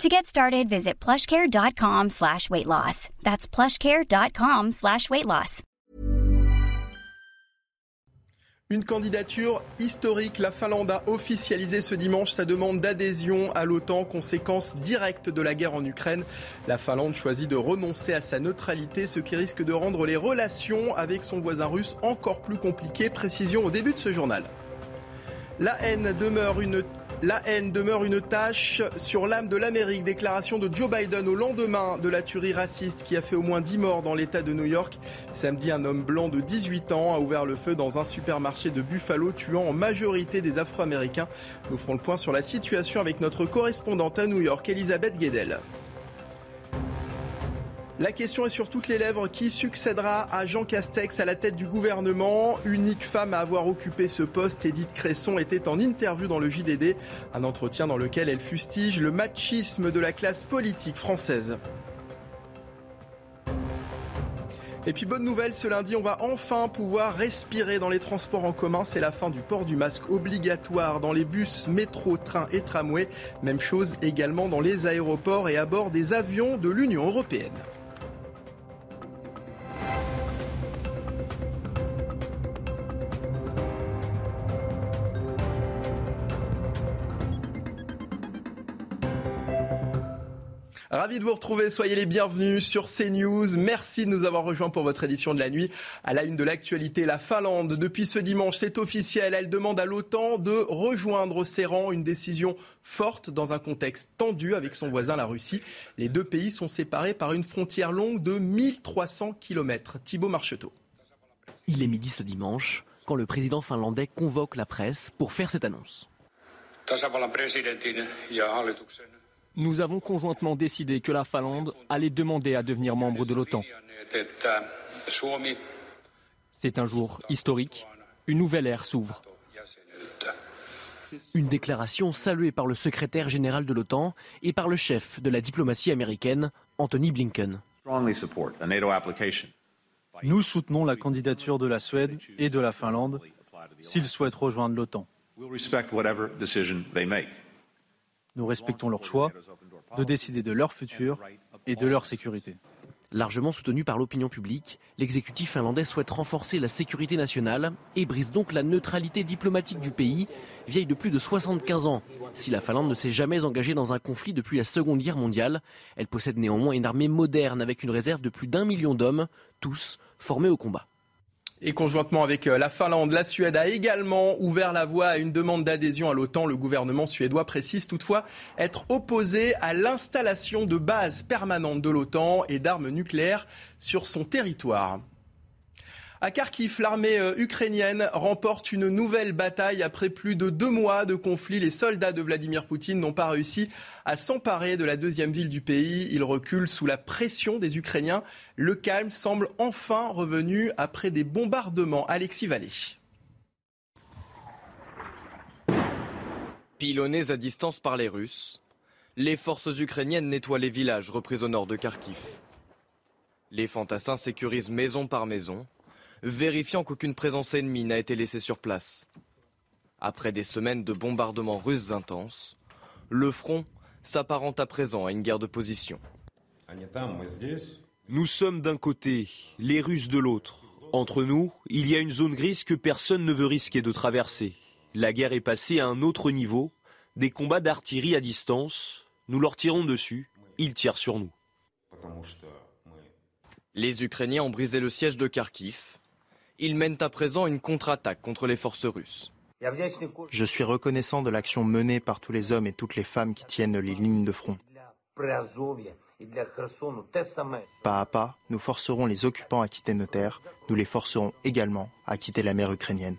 To get started, visit plushcare.com slash weight loss. That's plushcare.com slash weight loss. Une candidature historique. La Finlande a officialisé ce dimanche sa demande d'adhésion à l'OTAN, conséquence directe de la guerre en Ukraine. La Finlande choisit de renoncer à sa neutralité, ce qui risque de rendre les relations avec son voisin russe encore plus compliquées. Précision au début de ce journal. La haine demeure une la haine demeure une tâche sur l'âme de l'Amérique. Déclaration de Joe Biden au lendemain de la tuerie raciste qui a fait au moins 10 morts dans l'État de New York. Samedi, un homme blanc de 18 ans a ouvert le feu dans un supermarché de Buffalo, tuant en majorité des Afro-Américains. Nous ferons le point sur la situation avec notre correspondante à New York, Elisabeth Guedel. La question est sur toutes les lèvres. Qui succédera à Jean Castex à la tête du gouvernement? Unique femme à avoir occupé ce poste, Edith Cresson était en interview dans le JDD. Un entretien dans lequel elle fustige le machisme de la classe politique française. Et puis bonne nouvelle, ce lundi, on va enfin pouvoir respirer dans les transports en commun. C'est la fin du port du masque obligatoire dans les bus, métro, trains et tramways. Même chose également dans les aéroports et à bord des avions de l'Union européenne. Ravi de vous retrouver, soyez les bienvenus sur CNews. Merci de nous avoir rejoints pour votre édition de la nuit. À la une de l'actualité, la Finlande, depuis ce dimanche, c'est officiel, elle demande à l'OTAN de rejoindre ses rangs, une décision forte dans un contexte tendu avec son voisin la Russie. Les deux pays sont séparés par une frontière longue de 1300 km. Thibaut Marcheteau. Il est midi ce dimanche quand le président finlandais convoque la presse pour faire cette annonce. Nous avons conjointement décidé que la Finlande allait demander à devenir membre de l'OTAN. C'est un jour historique. Une nouvelle ère s'ouvre. Une déclaration saluée par le secrétaire général de l'OTAN et par le chef de la diplomatie américaine, Anthony Blinken. Nous soutenons la candidature de la Suède et de la Finlande s'ils souhaitent rejoindre l'OTAN. Nous respectons leur choix de décider de leur futur et de leur sécurité. Largement soutenu par l'opinion publique, l'exécutif finlandais souhaite renforcer la sécurité nationale et brise donc la neutralité diplomatique du pays, vieille de plus de 75 ans. Si la Finlande ne s'est jamais engagée dans un conflit depuis la Seconde Guerre mondiale, elle possède néanmoins une armée moderne avec une réserve de plus d'un million d'hommes, tous formés au combat. Et conjointement avec euh, la Finlande, la Suède a également ouvert la voie à une demande d'adhésion à l'OTAN. Le gouvernement suédois précise toutefois être opposé à l'installation de bases permanentes de l'OTAN et d'armes nucléaires sur son territoire. À Kharkiv, l'armée euh, ukrainienne remporte une nouvelle bataille après plus de deux mois de conflit. Les soldats de Vladimir Poutine n'ont pas réussi à s'emparer de la deuxième ville du pays. Ils reculent sous la pression des Ukrainiens. Le calme semble enfin revenu après des bombardements. Alexis Vallée. Pilonnés à distance par les Russes, les forces ukrainiennes nettoient les villages repris au nord de Kharkiv. Les fantassins sécurisent maison par maison vérifiant qu'aucune présence ennemie n'a été laissée sur place. Après des semaines de bombardements russes intenses, le front s'apparente à présent à une guerre de position. Nous sommes d'un côté, les Russes de l'autre. Entre nous, il y a une zone grise que personne ne veut risquer de traverser. La guerre est passée à un autre niveau, des combats d'artillerie à distance, nous leur tirons dessus, ils tirent sur nous. Les Ukrainiens ont brisé le siège de Kharkiv, ils mènent à présent une contre-attaque contre les forces russes. Je suis reconnaissant de l'action menée par tous les hommes et toutes les femmes qui tiennent les lignes de front. Pas à pas, nous forcerons les occupants à quitter nos terres, nous les forcerons également à quitter la mer ukrainienne.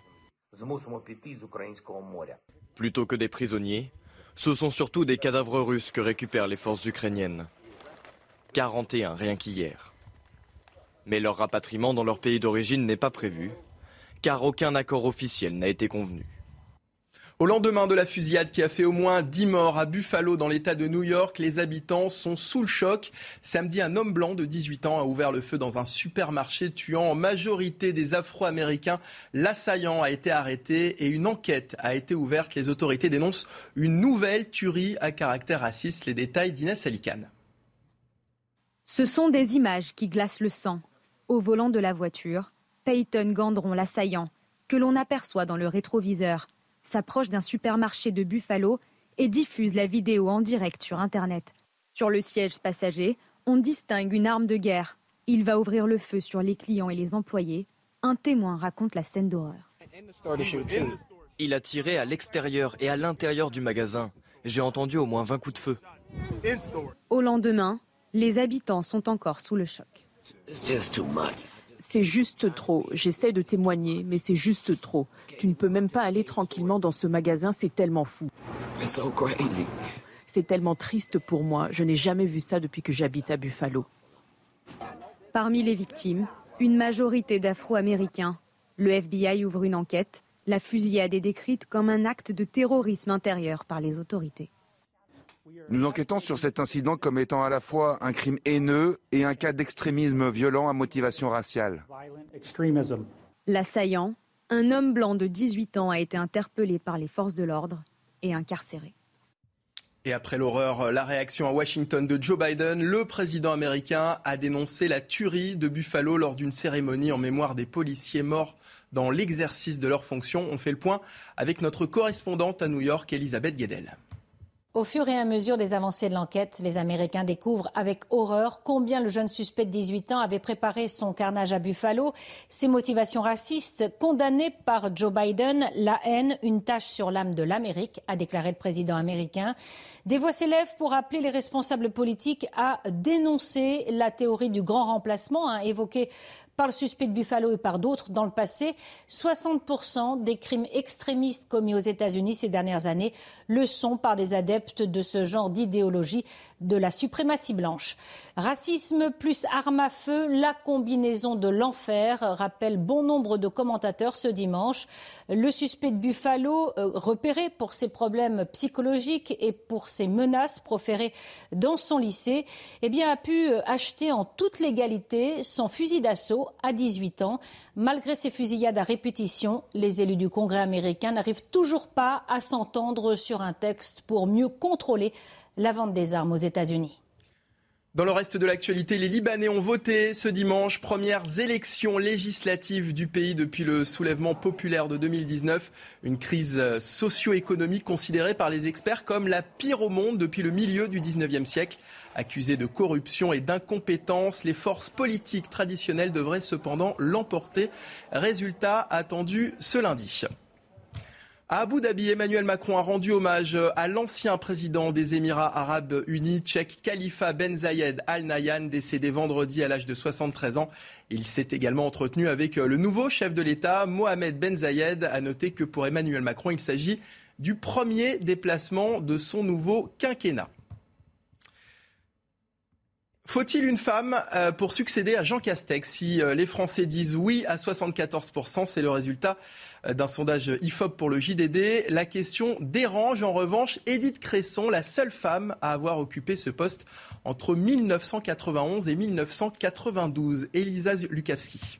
Plutôt que des prisonniers, ce sont surtout des cadavres russes que récupèrent les forces ukrainiennes. 41 rien qu'hier. Mais leur rapatriement dans leur pays d'origine n'est pas prévu, car aucun accord officiel n'a été convenu. Au lendemain de la fusillade qui a fait au moins 10 morts à Buffalo dans l'État de New York, les habitants sont sous le choc. Samedi, un homme blanc de 18 ans a ouvert le feu dans un supermarché tuant en majorité des Afro-Américains. L'assaillant a été arrêté et une enquête a été ouverte. Les autorités dénoncent une nouvelle tuerie à caractère raciste. Les détails d'Inès Alicane. Ce sont des images qui glacent le sang. Au volant de la voiture, Peyton Gandron, l'assaillant, que l'on aperçoit dans le rétroviseur, s'approche d'un supermarché de Buffalo et diffuse la vidéo en direct sur Internet. Sur le siège passager, on distingue une arme de guerre. Il va ouvrir le feu sur les clients et les employés. Un témoin raconte la scène d'horreur. Il a tiré à l'extérieur et à l'intérieur du magasin. J'ai entendu au moins 20 coups de feu. Au lendemain, les habitants sont encore sous le choc. C'est juste trop. J'essaie de témoigner, mais c'est juste trop. Tu ne peux même pas aller tranquillement dans ce magasin, c'est tellement fou. C'est tellement triste pour moi. Je n'ai jamais vu ça depuis que j'habite à Buffalo. Parmi les victimes, une majorité d'Afro-Américains. Le FBI ouvre une enquête. La fusillade est décrite comme un acte de terrorisme intérieur par les autorités. Nous enquêtons sur cet incident comme étant à la fois un crime haineux et un cas d'extrémisme violent à motivation raciale. L'assaillant, un homme blanc de 18 ans, a été interpellé par les forces de l'ordre et incarcéré. Et après l'horreur, la réaction à Washington de Joe Biden, le président américain a dénoncé la tuerie de Buffalo lors d'une cérémonie en mémoire des policiers morts dans l'exercice de leurs fonctions. On fait le point avec notre correspondante à New York, Elisabeth Guedel. Au fur et à mesure des avancées de l'enquête, les Américains découvrent avec horreur combien le jeune suspect de 18 ans avait préparé son carnage à Buffalo. Ses motivations racistes, condamnées par Joe Biden, la haine, une tâche sur l'âme de l'Amérique, a déclaré le président américain. Des voix s'élèvent pour appeler les responsables politiques à dénoncer la théorie du grand remplacement, hein, évoquée par le suspect de Buffalo et par d'autres dans le passé. 60% des crimes extrémistes commis aux États-Unis ces dernières années le sont par des adeptes de ce genre d'idéologie de la suprématie blanche. Racisme plus arme à feu, la combinaison de l'enfer, rappelle bon nombre de commentateurs ce dimanche. Le suspect de Buffalo, euh, repéré pour ses problèmes psychologiques et pour ses menaces proférées dans son lycée, eh a pu euh, acheter en toute légalité son fusil d'assaut à 18 ans. Malgré ces fusillades à répétition, les élus du Congrès américain n'arrivent toujours pas à s'entendre sur un texte pour mieux contrôler la vente des armes aux États-Unis. Dans le reste de l'actualité, les Libanais ont voté ce dimanche, premières élections législatives du pays depuis le soulèvement populaire de 2019. Une crise socio-économique considérée par les experts comme la pire au monde depuis le milieu du 19e siècle. Accusées de corruption et d'incompétence, les forces politiques traditionnelles devraient cependant l'emporter. Résultat attendu ce lundi. À Abu Dhabi, Emmanuel Macron a rendu hommage à l'ancien président des Émirats arabes unis, tchèque Khalifa Ben Zayed Al Nahyan, décédé vendredi à l'âge de 73 ans. Il s'est également entretenu avec le nouveau chef de l'État, Mohamed Ben Zayed. A noter que pour Emmanuel Macron, il s'agit du premier déplacement de son nouveau quinquennat. Faut-il une femme euh, pour succéder à Jean Castex? Si euh, les Français disent oui à 74%, c'est le résultat euh, d'un sondage IFOP pour le JDD. La question dérange en revanche Edith Cresson, la seule femme à avoir occupé ce poste entre 1991 et 1992. Elisa Lukavski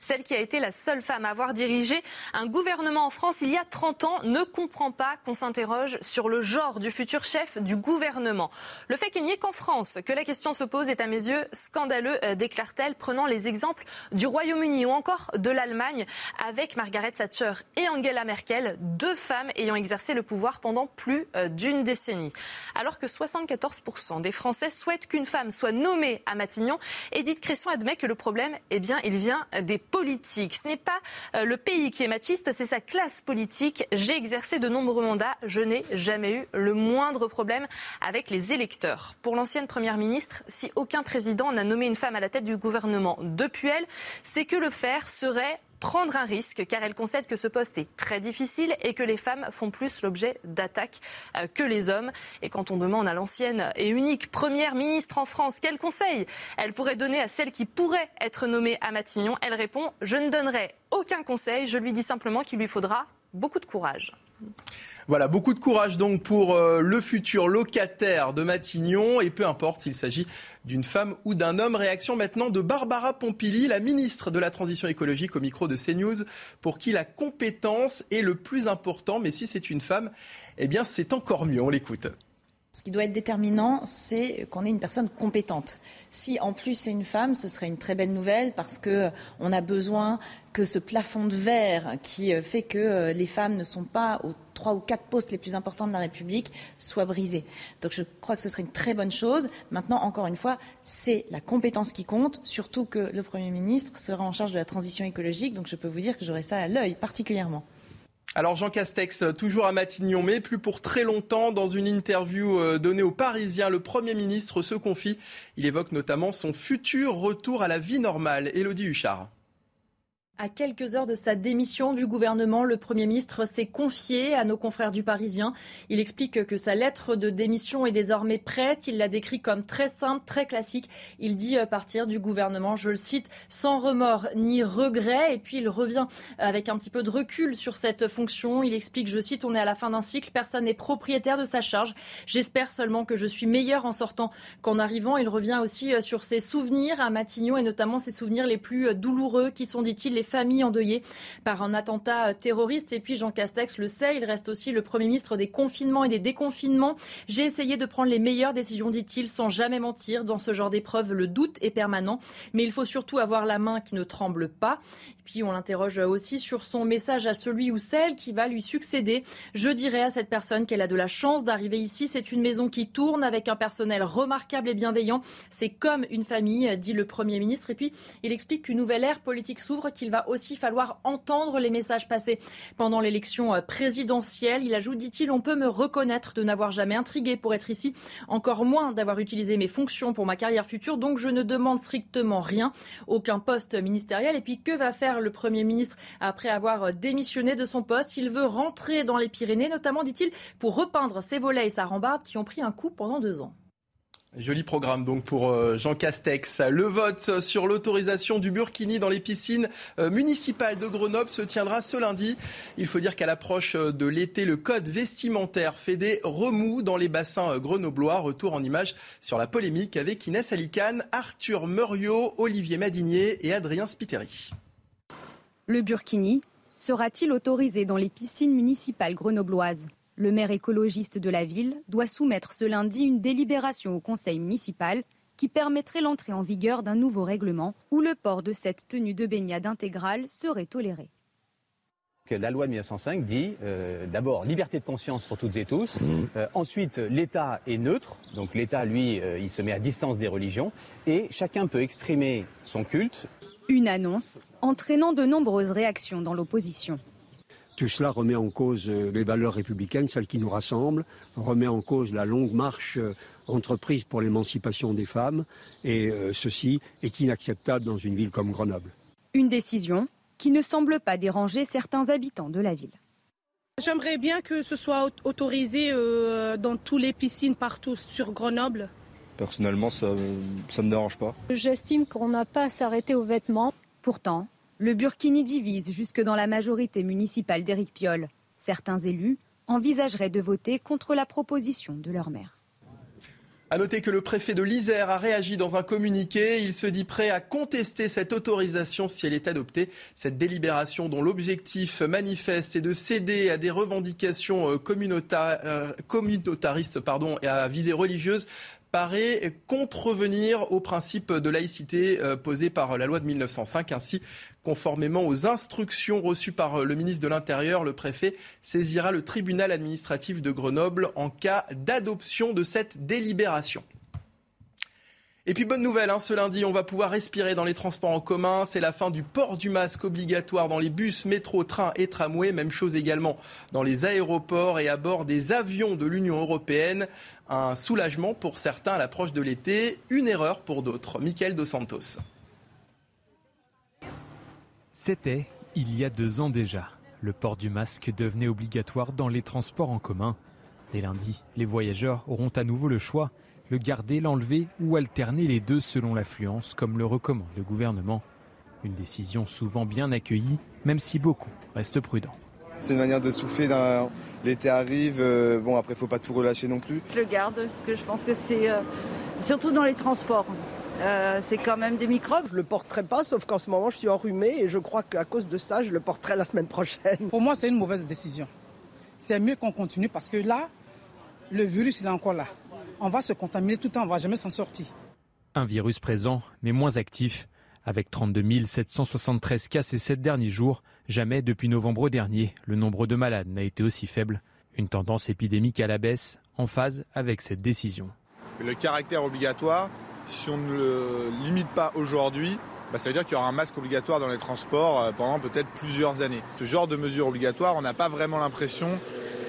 celle qui a été la seule femme à avoir dirigé un gouvernement en France il y a 30 ans, ne comprend pas qu'on s'interroge sur le genre du futur chef du gouvernement. Le fait qu'il n'y ait qu'en France que la question se pose est à mes yeux scandaleux, euh, déclare-t-elle, prenant les exemples du Royaume-Uni ou encore de l'Allemagne avec Margaret Thatcher et Angela Merkel, deux femmes ayant exercé le pouvoir pendant plus euh, d'une décennie. Alors que 74% des Français souhaitent qu'une femme soit nommée à Matignon, Edith Cresson admet que le problème, eh bien, il vient des politique. Ce n'est pas euh, le pays qui est machiste, c'est sa classe politique. J'ai exercé de nombreux mandats, je n'ai jamais eu le moindre problème avec les électeurs. Pour l'ancienne Première ministre, si aucun président n'a nommé une femme à la tête du gouvernement depuis elle, c'est que le faire serait prendre un risque car elle concède que ce poste est très difficile et que les femmes font plus l'objet d'attaques euh, que les hommes. Et quand on demande à l'ancienne et unique première ministre en France quel conseil elle pourrait donner à celle qui pourrait être nommée à Matignon, elle répond Je ne donnerai aucun conseil, je lui dis simplement qu'il lui faudra beaucoup de courage. Voilà, beaucoup de courage donc pour euh, le futur locataire de Matignon et peu importe s'il s'agit d'une femme ou d'un homme. Réaction maintenant de Barbara Pompili, la ministre de la Transition écologique au micro de CNews, pour qui la compétence est le plus important. Mais si c'est une femme, eh bien c'est encore mieux. On l'écoute. Ce qui doit être déterminant, c'est qu'on ait une personne compétente. Si en plus c'est une femme, ce serait une très belle nouvelle parce qu'on a besoin que ce plafond de verre qui euh, fait que euh, les femmes ne sont pas aux trois ou quatre postes les plus importants de la République soit brisé. Donc je crois que ce serait une très bonne chose. Maintenant, encore une fois, c'est la compétence qui compte, surtout que le Premier ministre sera en charge de la transition écologique. Donc je peux vous dire que j'aurai ça à l'œil particulièrement. Alors Jean Castex, toujours à Matignon, mais plus pour très longtemps. Dans une interview euh, donnée aux Parisiens, le Premier ministre se confie. Il évoque notamment son futur retour à la vie normale. Élodie Huchard. À quelques heures de sa démission du gouvernement, le Premier ministre s'est confié à nos confrères du Parisien. Il explique que sa lettre de démission est désormais prête. Il la décrit comme très simple, très classique. Il dit partir du gouvernement, je le cite, sans remords ni regret. Et puis il revient avec un petit peu de recul sur cette fonction. Il explique, je cite, on est à la fin d'un cycle, personne n'est propriétaire de sa charge. J'espère seulement que je suis meilleur en sortant qu'en arrivant. Il revient aussi sur ses souvenirs à Matignon et notamment ses souvenirs les plus douloureux qui sont, dit-il, les familles endeuillées par un attentat terroriste. Et puis Jean Castex le sait, il reste aussi le Premier ministre des confinements et des déconfinements. J'ai essayé de prendre les meilleures décisions, dit-il, sans jamais mentir. Dans ce genre d'épreuve, le doute est permanent, mais il faut surtout avoir la main qui ne tremble pas. Et puis on l'interroge aussi sur son message à celui ou celle qui va lui succéder. Je dirais à cette personne qu'elle a de la chance d'arriver ici. C'est une maison qui tourne avec un personnel remarquable et bienveillant. C'est comme une famille, dit le Premier ministre. Et puis il explique qu'une nouvelle ère politique s'ouvre, qu'il va aussi falloir entendre les messages passés pendant l'élection euh, présidentielle. Il ajoute, dit-il, on peut me reconnaître de n'avoir jamais intrigué pour être ici, encore moins d'avoir utilisé mes fonctions pour ma carrière future. Donc je ne demande strictement rien, aucun poste ministériel. Et puis que va faire le Premier ministre après avoir euh, démissionné de son poste? Il veut rentrer dans les Pyrénées, notamment, dit-il, pour repeindre ses volets et sa rambarde qui ont pris un coup pendant deux ans. Joli programme donc pour euh, Jean Castex. Le vote sur l'autorisation du burkini dans les piscines euh, municipales de Grenoble se tiendra ce lundi. Il faut dire qu'à l'approche euh, de l'été, le code vestimentaire fait des remous dans les bassins grenoblois. Retour en image sur la polémique avec Inès Alicane, Arthur Muriot, Olivier Madinier et Adrien Spiteri. Le burkini sera-t-il autorisé dans les piscines municipales grenobloises? Le maire écologiste de la ville doit soumettre ce lundi une délibération au conseil municipal qui permettrait l'entrée en vigueur d'un nouveau règlement où le port de cette tenue de baignade intégrale serait toléré. La loi de 1905 dit euh, d'abord liberté de conscience pour toutes et tous. Mmh. Euh, ensuite, l'État est neutre, donc l'État, lui, euh, il se met à distance des religions, et chacun peut exprimer son culte. Une annonce entraînant de nombreuses réactions dans l'opposition. Tout cela remet en cause euh, les valeurs républicaines, celles qui nous rassemblent, remet en cause la longue marche euh, entreprise pour l'émancipation des femmes, et euh, ceci est inacceptable dans une ville comme Grenoble. Une décision qui ne semble pas déranger certains habitants de la ville. J'aimerais bien que ce soit autorisé dans toutes les piscines partout sur Grenoble. Personnellement, ça ne me dérange pas. J'estime qu'on n'a pas à s'arrêter aux vêtements. Pourtant, le Burkini divise jusque dans la majorité municipale d'Éric Piolle. Certains élus envisageraient de voter contre la proposition de leur maire. A noter que le préfet de l'Isère a réagi dans un communiqué. Il se dit prêt à contester cette autorisation si elle est adoptée. Cette délibération dont l'objectif manifeste est de céder à des revendications euh, euh, communautaristes et à visée religieuse paraît contrevenir au principe de laïcité euh, posé par la loi de 1905. Ainsi, conformément aux instructions reçues par le ministre de l'Intérieur, le préfet saisira le tribunal administratif de Grenoble en cas d'adoption de cette délibération. Et puis bonne nouvelle, hein, ce lundi, on va pouvoir respirer dans les transports en commun. C'est la fin du port du masque obligatoire dans les bus, métro, trains et tramways. Même chose également dans les aéroports et à bord des avions de l'Union européenne. Un soulagement pour certains à l'approche de l'été, une erreur pour d'autres. Michael Dos Santos. C'était Il y a deux ans déjà, le port du masque devenait obligatoire dans les transports en commun. Dès lundi, les voyageurs auront à nouveau le choix, le garder, l'enlever ou alterner les deux selon l'affluence, comme le recommande le gouvernement. Une décision souvent bien accueillie, même si beaucoup restent prudents. C'est une manière de souffler. L'été arrive. Euh, bon, après, il faut pas tout relâcher non plus. Je le garde parce que je pense que c'est euh, surtout dans les transports. Euh, c'est quand même des microbes. Je le porterai pas, sauf qu'en ce moment je suis enrhumée et je crois qu'à cause de ça, je le porterai la semaine prochaine. Pour moi, c'est une mauvaise décision. C'est mieux qu'on continue parce que là, le virus il est encore là. On va se contaminer tout le temps, on va jamais s'en sortir. Un virus présent, mais moins actif. Avec 32 773 cas ces sept derniers jours, jamais depuis novembre dernier, le nombre de malades n'a été aussi faible. Une tendance épidémique à la baisse, en phase avec cette décision. Le caractère obligatoire, si on ne le limite pas aujourd'hui, bah, ça veut dire qu'il y aura un masque obligatoire dans les transports euh, pendant peut-être plusieurs années. Ce genre de mesures obligatoires, on n'a pas vraiment l'impression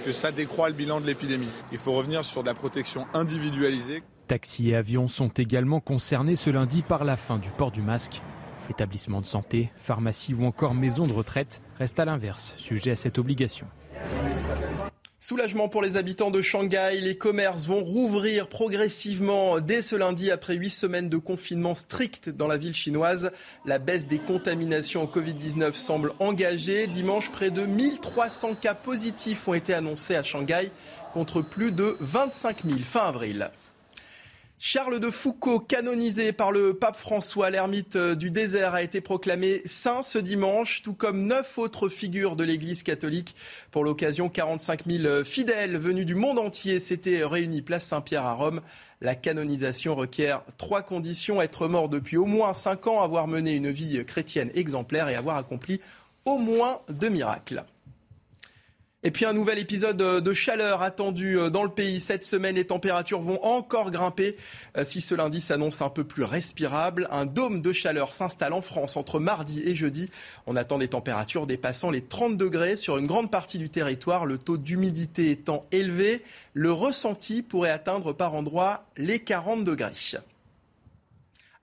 que ça décroît le bilan de l'épidémie. Il faut revenir sur de la protection individualisée. Taxis et avions sont également concernés ce lundi par la fin du port du masque. Établissements de santé, pharmacies ou encore maisons de retraite restent à l'inverse, sujets à cette obligation. Soulagement pour les habitants de Shanghai. Les commerces vont rouvrir progressivement dès ce lundi après huit semaines de confinement strict dans la ville chinoise. La baisse des contaminations au Covid-19 semble engagée. Dimanche, près de 1300 cas positifs ont été annoncés à Shanghai contre plus de 25 000 fin avril. Charles de Foucault, canonisé par le pape François, l'ermite euh, du désert, a été proclamé saint ce dimanche, tout comme neuf autres figures de l'Église catholique. Pour l'occasion, 45 000 fidèles venus du monde entier s'étaient réunis place Saint-Pierre à Rome. La canonisation requiert trois conditions être mort depuis au moins cinq ans, avoir mené une vie chrétienne exemplaire et avoir accompli au moins deux miracles. Et puis un nouvel épisode de chaleur attendu euh, dans le pays. Cette semaine, les températures vont encore grimper. Euh, si ce lundi s'annonce un peu plus respirable, un dôme de chaleur s'installe en France entre mardi et jeudi. On attend des températures dépassant les 30 degrés sur une grande partie du territoire, le taux d'humidité étant élevé. Le ressenti pourrait atteindre par endroits les 40 degrés.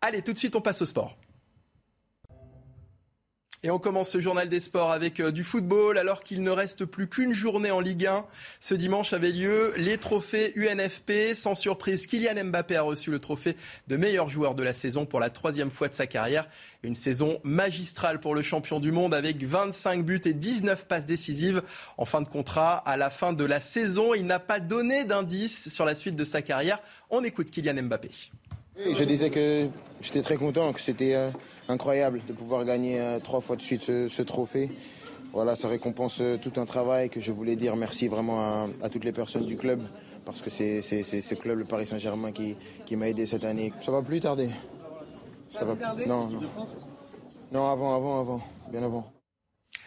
Allez, tout de suite, on passe au sport. Et on commence ce journal des sports avec euh, du football alors qu'il ne reste plus qu'une journée en Ligue 1. Ce dimanche avait lieu les trophées UNFP. Sans surprise, Kylian Mbappé a reçu le trophée de meilleur joueur de la saison pour la troisième fois de sa carrière. Une saison magistrale pour le champion du monde avec 25 buts et 19 passes décisives. En fin de contrat, à la fin de la saison, il n'a pas donné d'indice sur la suite de sa carrière. On écoute Kylian Mbappé. Je disais que j'étais très content, que c'était euh, incroyable de pouvoir gagner euh, trois fois de suite ce, trophée. Voilà, ça récompense euh, tout un travail que je voulais dire merci vraiment à, toutes les personnes du club parce que c'est ce club, le Paris Saint-Germain, qui, qui m'a aidé cette année. Ça va plus tarder. Ça va Non, non. Non, avant, avant, avant, bien avant.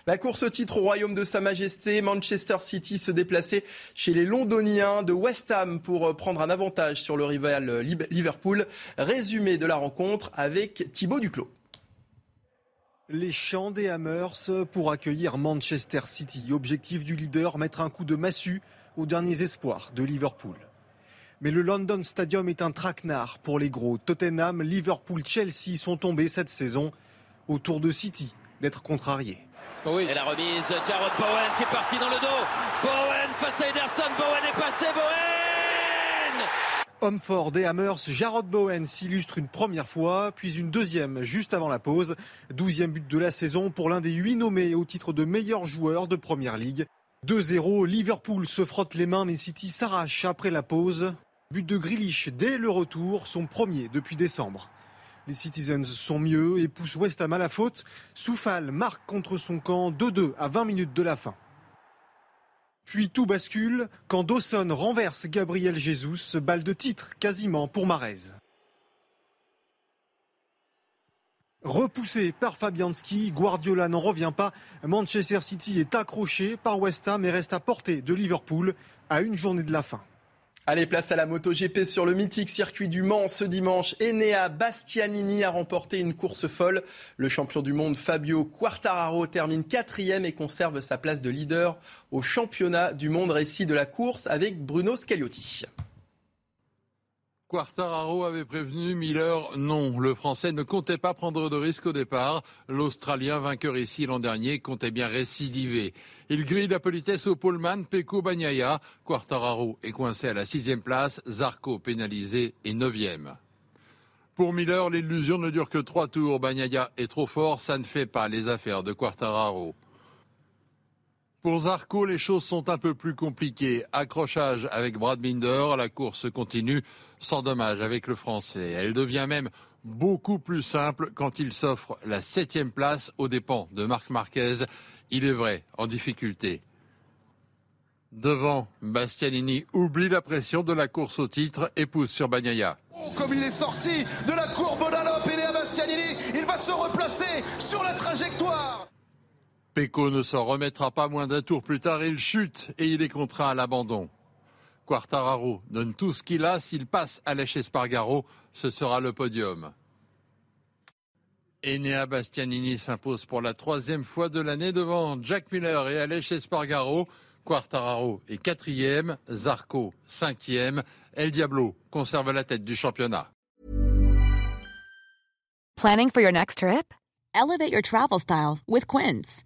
La course au titre au royaume de Sa Majesté, Manchester City se déplaçait chez les Londoniens de West Ham pour euh, prendre un avantage sur le rival Liverpool. Résumé de la rencontre avec Thibaut Duclos. Les chants des Hammers pour accueillir Manchester City. Objectif du leader, mettre un coup de massue aux derniers espoirs de Liverpool. Mais le London Stadium est un traquenard pour les gros. Tottenham, Liverpool, Chelsea sont tombés cette saison. Autour de City d'être contrariés. Et la remise, Jarrod Bowen qui est parti dans le dos. Bowen face à Ederson, Bowen est passé, Bowen Homme fort des Hammers, Jarrod Bowen s'illustre une première fois, puis une deuxième juste avant la pause. Douzième but de la saison pour l'un des huit nommés au titre de meilleur joueur de Première Ligue. 2-0, Liverpool se frotte les mains mais City s'arrache après la pause. But de Grealish dès le retour, son premier depuis décembre. Les Citizens sont mieux et poussent West Ham à la faute. Soufal marque contre son camp 2-2 à 20 minutes de la fin. Puis tout bascule quand Dawson renverse Gabriel Jesus, balle de titre quasiment pour Marez. Repoussé par Fabianski, Guardiola n'en revient pas. Manchester City est accroché par West Ham et reste à portée de Liverpool à une journée de la fin. Allez, place à la MotoGP sur le mythique circuit du Mans ce dimanche. Enea Bastianini a remporté une course folle. Le champion du monde Fabio Quartararo termine quatrième et conserve sa place de leader au championnat du monde récit de la course avec Bruno Scagliotti. Quartararo avait prévenu Miller non. Le Français ne comptait pas prendre de risque au départ. L'Australien, vainqueur ici l'an dernier, comptait bien récidiver. Il grille la politesse au poleman Peko Bagnaia. Quartararo est coincé à la sixième place. Zarco pénalisé et neuvième. Pour Miller, l'illusion ne dure que trois tours. Bagnaia est trop fort, ça ne fait pas les affaires de Quartararo. Pour Zarco, les choses sont un peu plus compliquées. Accrochage avec Brad Binder, la course continue sans dommage avec le Français. Elle devient même beaucoup plus simple quand il s'offre la septième place aux dépens de Marc Marquez. Il est vrai, en difficulté. Devant, Bastianini oublie la pression de la course au titre et pousse sur Bagnaia. Oh, comme il est sorti de la courbe d'Alop et à Bastianini, il va se replacer sur la trajectoire. Pecco ne s'en remettra pas moins d'un tour plus tard. Il chute et il est contraint à l'abandon. Quartararo donne tout ce qu'il a. S'il passe à Espargaro, ce sera le podium. Enea Bastianini s'impose pour la troisième fois de l'année devant Jack Miller et Aleix Espargaro. Quartararo est quatrième, Zarco cinquième. El Diablo conserve la tête du championnat. Planning for your next trip? Elevate your travel style with Quince.